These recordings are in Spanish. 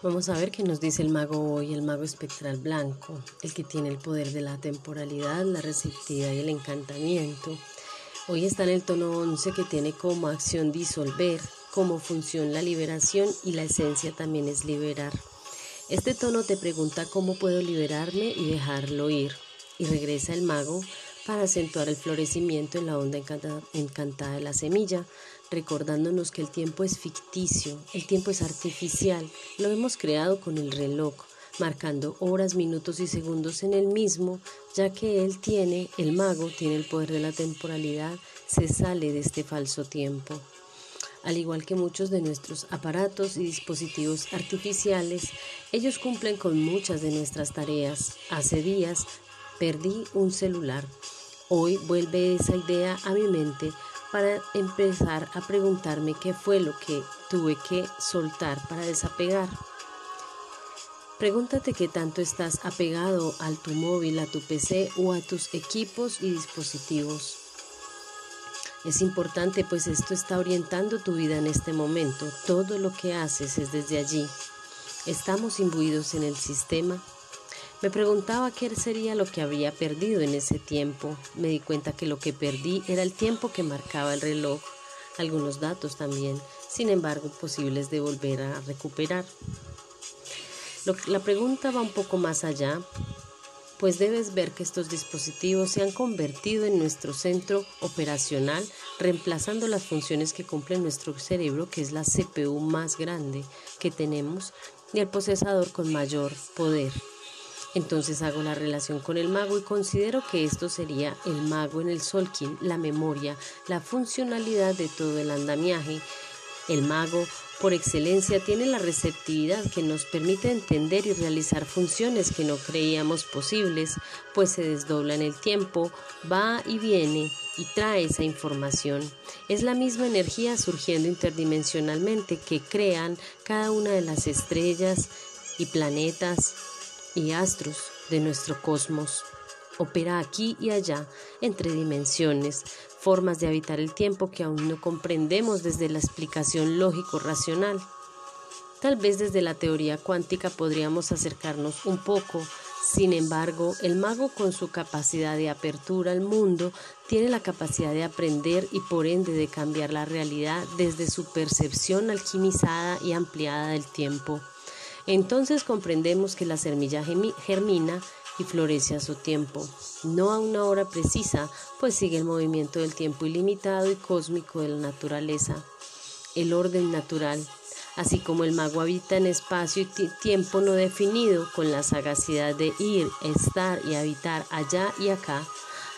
Vamos a ver qué nos dice el mago hoy, el mago espectral blanco, el que tiene el poder de la temporalidad, la receptividad y el encantamiento. Hoy está en el tono 11 que tiene como acción disolver, como función la liberación y la esencia también es liberar. Este tono te pregunta cómo puedo liberarme y dejarlo ir. Y regresa el mago para acentuar el florecimiento en la onda encantada de la semilla, recordándonos que el tiempo es ficticio, el tiempo es artificial, lo hemos creado con el reloj, marcando horas, minutos y segundos en el mismo, ya que él tiene, el mago tiene el poder de la temporalidad, se sale de este falso tiempo. Al igual que muchos de nuestros aparatos y dispositivos artificiales, ellos cumplen con muchas de nuestras tareas. Hace días perdí un celular. Hoy vuelve esa idea a mi mente para empezar a preguntarme qué fue lo que tuve que soltar para desapegar. Pregúntate qué tanto estás apegado al tu móvil, a tu PC o a tus equipos y dispositivos. Es importante pues esto está orientando tu vida en este momento. Todo lo que haces es desde allí. Estamos imbuidos en el sistema me preguntaba qué sería lo que había perdido en ese tiempo. Me di cuenta que lo que perdí era el tiempo que marcaba el reloj, algunos datos también, sin embargo, posibles de volver a recuperar. la pregunta va un poco más allá, pues debes ver que estos dispositivos se han convertido en nuestro centro operacional, reemplazando las funciones que cumple nuestro cerebro, que es la CPU más grande que tenemos, y el procesador con mayor poder. Entonces hago la relación con el mago y considero que esto sería el mago en el Solkin, la memoria, la funcionalidad de todo el andamiaje. El mago, por excelencia, tiene la receptividad que nos permite entender y realizar funciones que no creíamos posibles, pues se desdobla en el tiempo, va y viene y trae esa información. Es la misma energía surgiendo interdimensionalmente que crean cada una de las estrellas y planetas y astros de nuestro cosmos. Opera aquí y allá, entre dimensiones, formas de habitar el tiempo que aún no comprendemos desde la explicación lógico-racional. Tal vez desde la teoría cuántica podríamos acercarnos un poco, sin embargo, el mago con su capacidad de apertura al mundo tiene la capacidad de aprender y por ende de cambiar la realidad desde su percepción alquimizada y ampliada del tiempo. Entonces comprendemos que la semilla germina y florece a su tiempo, no a una hora precisa, pues sigue el movimiento del tiempo ilimitado y cósmico de la naturaleza, el orden natural, así como el mago habita en espacio y tiempo no definido con la sagacidad de ir, estar y habitar allá y acá,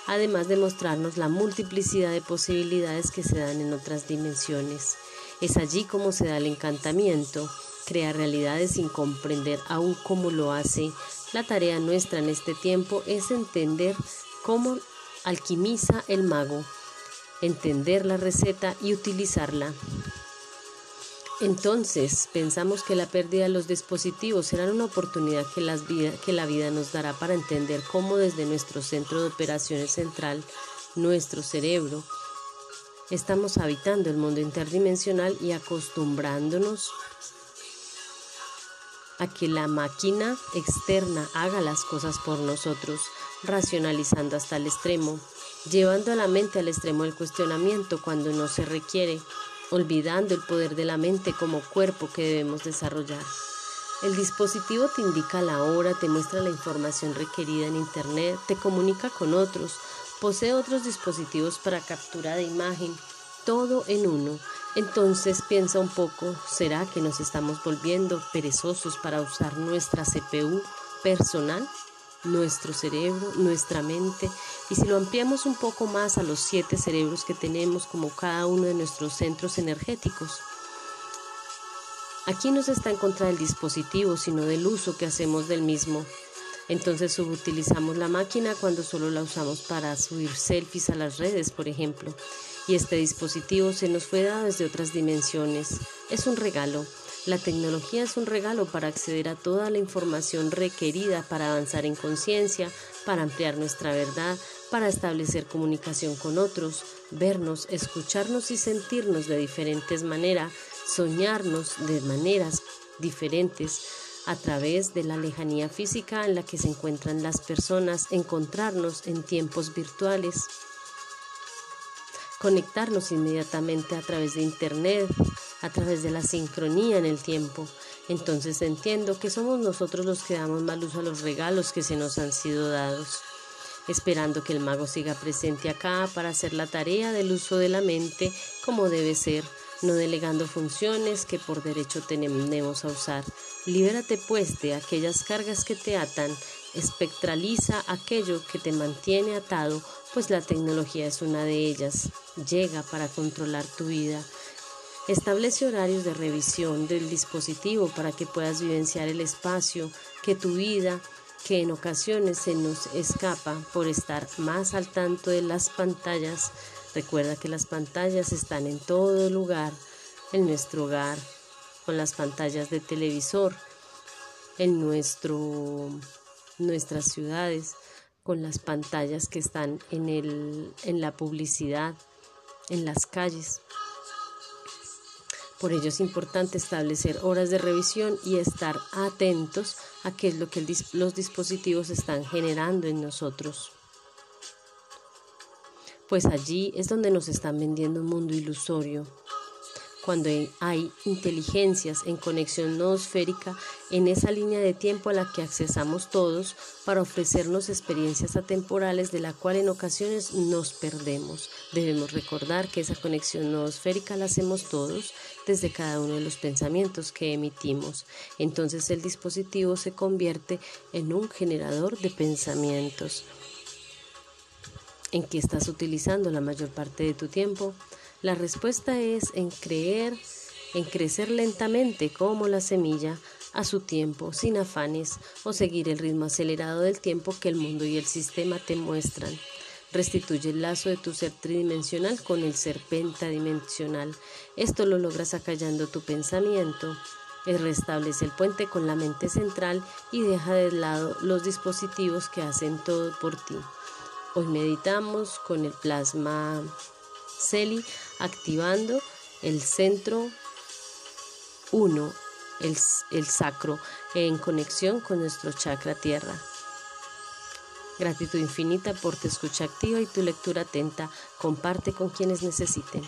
además de mostrarnos la multiplicidad de posibilidades que se dan en otras dimensiones. Es allí como se da el encantamiento, crea realidades sin comprender aún cómo lo hace. La tarea nuestra en este tiempo es entender cómo alquimiza el mago, entender la receta y utilizarla. Entonces, pensamos que la pérdida de los dispositivos será una oportunidad que, que, la vida nos dará para entender cómo desde nuestro centro de operaciones central, nuestro cerebro, estamos habitando el mundo interdimensional y acostumbrándonos a que la máquina externa haga las cosas por nosotros, racionalizando hasta el extremo, llevando a la mente al extremo del cuestionamiento cuando no se requiere, olvidando el poder de la mente como cuerpo que debemos desarrollar. El dispositivo te indica la hora, te muestra la información requerida en Internet, te comunica con otros, posee otros dispositivos para captura de imagen, todo en uno entonces piensa un poco, ¿será que nos estamos volviendo perezosos para usar nuestra CPU personal, nuestro cerebro, nuestra mente? Y si lo ampliamos un poco más a los siete cerebros que tenemos como cada uno de nuestros centros energéticos. Aquí no se está en contra del dispositivo, sino del uso que hacemos del mismo. Entonces subutilizamos la máquina cuando solo la usamos para subir selfies a las redes, por ejemplo y este dispositivo se nos fue dado desde otras dimensiones. Es un regalo. La tecnología es un regalo para acceder a toda la información requerida para avanzar en conciencia, para ampliar nuestra verdad, para establecer comunicación con otros, vernos, escucharnos y sentirnos de diferentes maneras, soñarnos de maneras diferentes a través de la lejanía física en la que se encuentran las personas, encontrarnos en tiempos virtuales, conectarnos inmediatamente a través de Internet, a través de la sincronía en el tiempo. Entonces entiendo que somos nosotros los que damos mal uso a los regalos que se nos han sido dados esperando que el mago siga presente acá para hacer la tarea del uso de la mente como debe ser, no delegando funciones que por derecho tenemos a usar. Libérate pues de aquellas cargas que te atan, espectraliza aquello que te mantiene atado, pues la tecnología es una de ellas. Llega para controlar tu vida. Establece horarios de revisión del dispositivo para que puedas vivenciar el espacio que tu vida que en ocasiones se nos escapa por estar más al tanto de las pantallas. Recuerda que las pantallas están en todo lugar, en nuestro hogar, con las pantallas de televisor, en nuestro, nuestras ciudades, con las pantallas que están en, el, en la publicidad, en las calles. Por ello es importante establecer horas de revisión y estar atentos a qué es lo que los dispositivos están generando en nosotros. Pues allí es donde nos están vendiendo un mundo ilusorio, cuando hay inteligencias en conexión noosférica en esa línea de tiempo a la que accesamos todos para ofrecernos experiencias atemporales de la cual en ocasiones nos perdemos. Debemos recordar que esa conexión noosférica la hacemos todos desde cada uno de los pensamientos que emitimos. Entonces el dispositivo se convierte en un generador de pensamientos. ¿En qué estás utilizando la mayor parte de tu tiempo? La respuesta es en creer, en crecer lentamente como la semilla a su tiempo, sin afanes o seguir el ritmo acelerado del tiempo que el mundo y el sistema te muestran. Restituye el lazo de tu ser tridimensional con el ser pentadimensional. Esto lo logras acallando tu pensamiento. Restablece el puente con la mente central y deja de lado los dispositivos que hacen todo por ti. Hoy meditamos con el plasma Celi activando el centro 1, el, el sacro, en conexión con nuestro chakra tierra. Gratitud infinita por tu escucha activa y tu lectura atenta. Comparte con quienes necesiten.